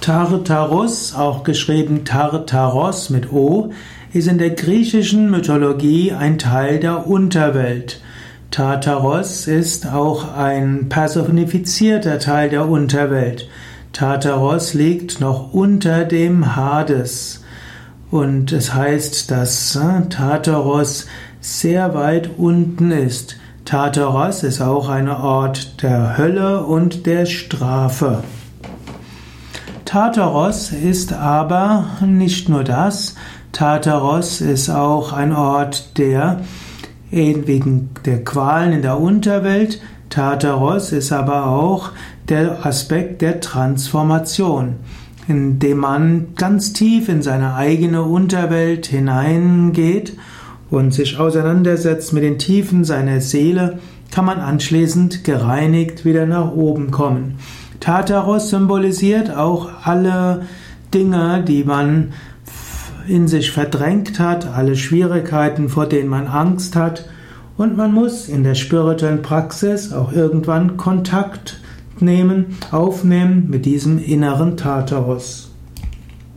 Tartarus, auch geschrieben Tartaros mit O, ist in der griechischen Mythologie ein Teil der Unterwelt. Tartaros ist auch ein personifizierter Teil der Unterwelt. Tartaros liegt noch unter dem Hades. Und es heißt, dass äh, Tartaros sehr weit unten ist. Tartaros ist auch ein Ort der Hölle und der Strafe. Tartaros ist aber nicht nur das. Tartaros ist auch ein Ort der wegen der Qualen in der Unterwelt. Tartaros ist aber auch der Aspekt der Transformation, indem man ganz tief in seine eigene Unterwelt hineingeht und sich auseinandersetzt mit den Tiefen seiner Seele, kann man anschließend gereinigt wieder nach oben kommen. Tartaros symbolisiert auch alle Dinge, die man in sich verdrängt hat, alle Schwierigkeiten, vor denen man Angst hat. Und man muss in der spirituellen Praxis auch irgendwann Kontakt nehmen, aufnehmen mit diesem inneren Tartaros.